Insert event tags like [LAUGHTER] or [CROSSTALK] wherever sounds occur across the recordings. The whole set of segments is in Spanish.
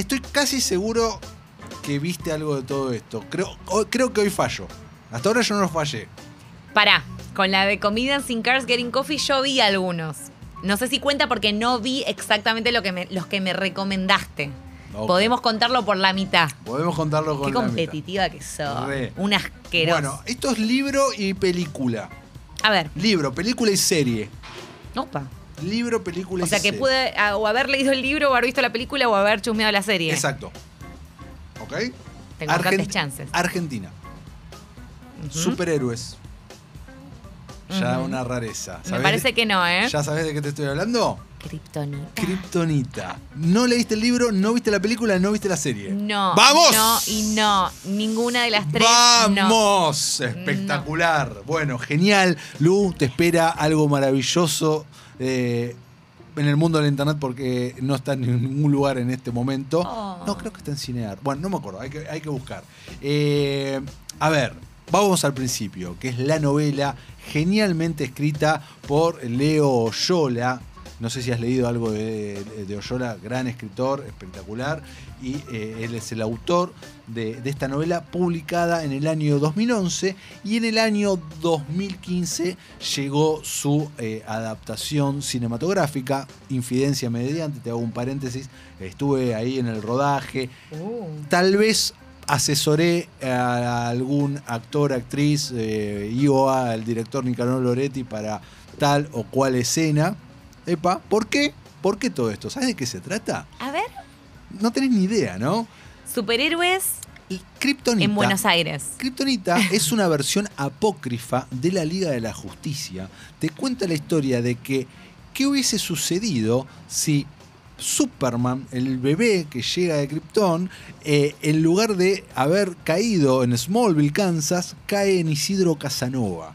Estoy casi seguro que viste algo de todo esto. Creo, creo que hoy fallo. Hasta ahora yo no lo fallé. Pará, con la de Comedians in Cars Getting Coffee yo vi algunos. No sé si cuenta porque no vi exactamente lo que me- los que me recomendaste. Podemos contarlo por la mitad. Podemos contarlo con Qué la mitad. competitiva que sos. Un asqueroso. Bueno, esto es libro y película. A ver, Libro, película y serie. opa. Libro, película O y sea que serie. pude ah, o haber leído el libro, o haber visto la película, o haber chusmeado la serie. Exacto. ¿Ok? Tengo bastantes chances. Argentina. Ujú. Superhéroes. Ya Ujú. una rareza. Me ¿Sabés? parece que no, ¿eh? ¿Ya sabes de qué te estoy hablando? Kryptonita. Kryptonita. No leíste el libro, no viste la película, no viste la serie. No. ¡Vamos! No y no. Ninguna de las tres. No. ¡Vamos! Espectacular. Bueno, genial. Lu, te espera algo maravilloso eh, en el mundo del internet porque no está en ningún lugar en este momento. Oh. No, creo que está en Cinear. Bueno, no me acuerdo, hay que, hay que buscar. Eh, a ver, vamos al principio, que es la novela genialmente escrita por Leo Oyola. No sé si has leído algo de, de Oyola, gran escritor, espectacular. Y eh, él es el autor de, de esta novela publicada en el año 2011 y en el año 2015 llegó su eh, adaptación cinematográfica, Infidencia Mediante, te hago un paréntesis, estuve ahí en el rodaje, Uh. tal vez asesoré a algún actor, actriz eh, y o al director Nicanor Loretti para tal o cual escena. Epa, ¿por qué? ¿Por qué todo esto? ¿Sabes de qué se trata? A ver. No tenés ni idea, ¿no? Superhéroes Y Kryptonita. en Buenos Aires. Kryptonita [LAUGHS] es una versión apócrifa de la Liga de la Justicia. Te cuenta la historia de que qué hubiese sucedido si Superman, el bebé que llega de Krypton, eh, en lugar de haber caído en Smallville, Kansas, cae en Isidro Casanova.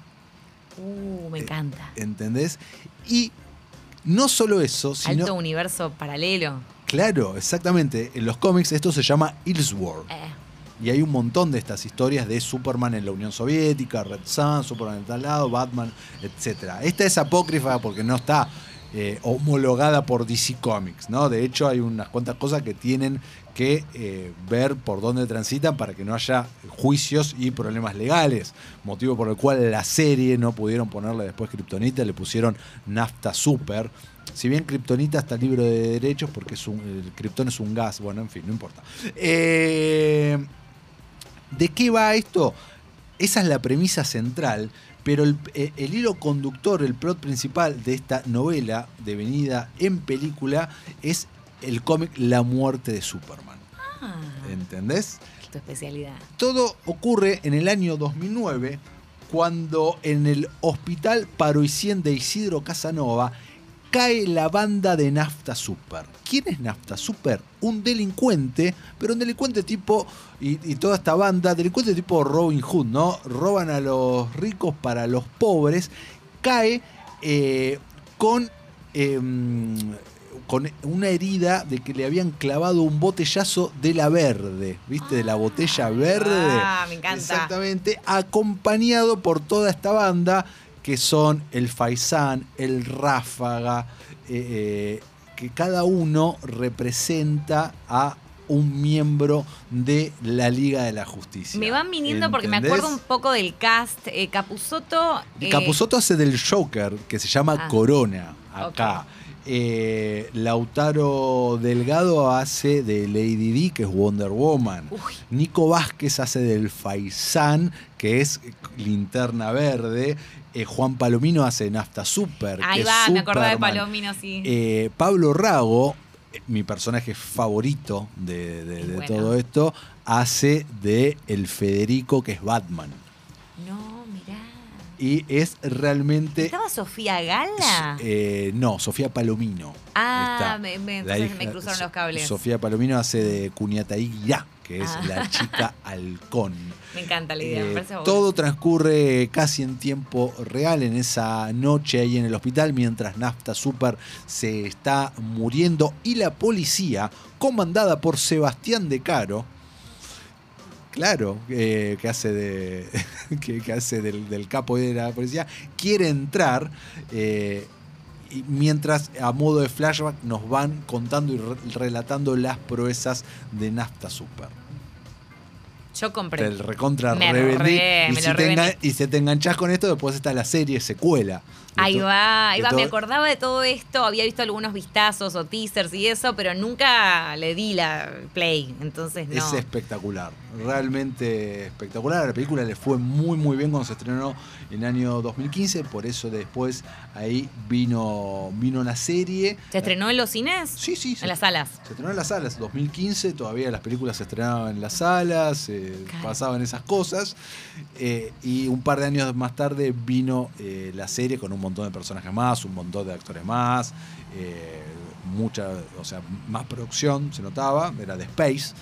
Uh, me encanta. ¿Entendés? Y no solo eso, sino. Alto universo paralelo. Claro, exactamente. En los cómics esto se llama Elseworld. Eh, Y hay un montón de estas historias de Superman en la Unión Soviética, Red Sun, Superman en tal lado, Batman, etc. Esta es apócrifa porque no está eh, homologada por DC Comics, ¿no? De hecho, hay unas cuantas cosas que tienen que eh, ver por dónde transitan para que no haya juicios y problemas legales. Motivo por el cual la serie no pudieron ponerle después Kryptonita, le pusieron Nafta Super. Si bien Kryptonita está libre de derechos porque es un, el Krypton es un gas, bueno, en fin, no importa. Eh, ¿De qué va esto? Esa es la premisa central, pero el, eh, el hilo conductor, el plot principal de esta novela devenida en película es el cómic La muerte de Superman. ah, ¿Entendés? tu especialidad. Todo ocurre en el año 2009, cuando en el hospital Paroicien de Isidro Casanova cae la banda de Nafta Super. ¿Quién es Nafta Super? Un delincuente, pero un delincuente tipo, y, y toda esta banda, delincuente tipo Robin Hood, ¿no? Roban a los ricos para los pobres, cae eh, con... em, con una herida de que le habían clavado un botellazo de la verde, ¿viste? De la botella verde. Ah, me encanta. Exactamente, acompañado por toda esta banda que son el Faisán, el Ráfaga, eh, eh, que cada uno representa a un miembro de la Liga de la Justicia. Me van viniendo porque me acuerdo un poco del cast. Eh, Capusotto. eh, Capusotto hace del Joker, que se llama Ah. Corona, acá. Eh, Lautaro Delgado hace de Lady D, que es Wonder Woman. Uy. Nico Vázquez hace del Faisán, que es Linterna Verde. Eh, Juan Palomino hace Nafta Super. Ahí que es va, me acordaba de. Palomino, sí. Eh, Pablo Rago, mi personaje favorito de, de- Es de bueno. todo esto, hace de el Federico, que es Batman. no. Y es realmente. ¿Estaba Sofía Gala? Eh, no, Sofía Palomino. ah, me, cruzaron los cables. Sofía Palomino hace de Cuñataíguirá, que es Ah. la chica [LAUGHS] halcón. Me encanta la idea, me Eh, parece todo transcurre casi en tiempo real en esa noche ahí en el hospital mientras Nafta Super se está muriendo y la policía, comandada por Sebastián De Caro, claro, eh, que hace de [LAUGHS] que, que hace del, del capo de la policía, quiere entrar eh, y mientras a modo de flashback nos van contando y re- relatando las proezas de Nafta Super. Yo compré. Te recontra Me revendí. re- y, si lo te enga- revendí. y si te enganchás con esto, después está la serie secuela. Ahí to- va, ahí va. Me acordaba de todo esto, había visto algunos vistazos o teasers y eso, pero nunca le di la play. Entonces no. Es espectacular, realmente espectacular. La película le fue muy muy bien cuando se estrenó en el año 2015, por eso después ahí vino, vino la serie. ¿Se estrenó en los cines? Sí, sí. se- En las salas. Se estrenó en las salas, 2015, todavía las películas se estrenaban en las salas, eh, Pasaban esas cosas. eh, y un par de años más tarde vino eh, la serie con un montón de personajes más, un montón de actores más, eh, mucha, o sea, más producción se notaba, era de Space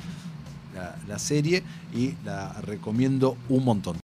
la serie y la recomiendo un montón.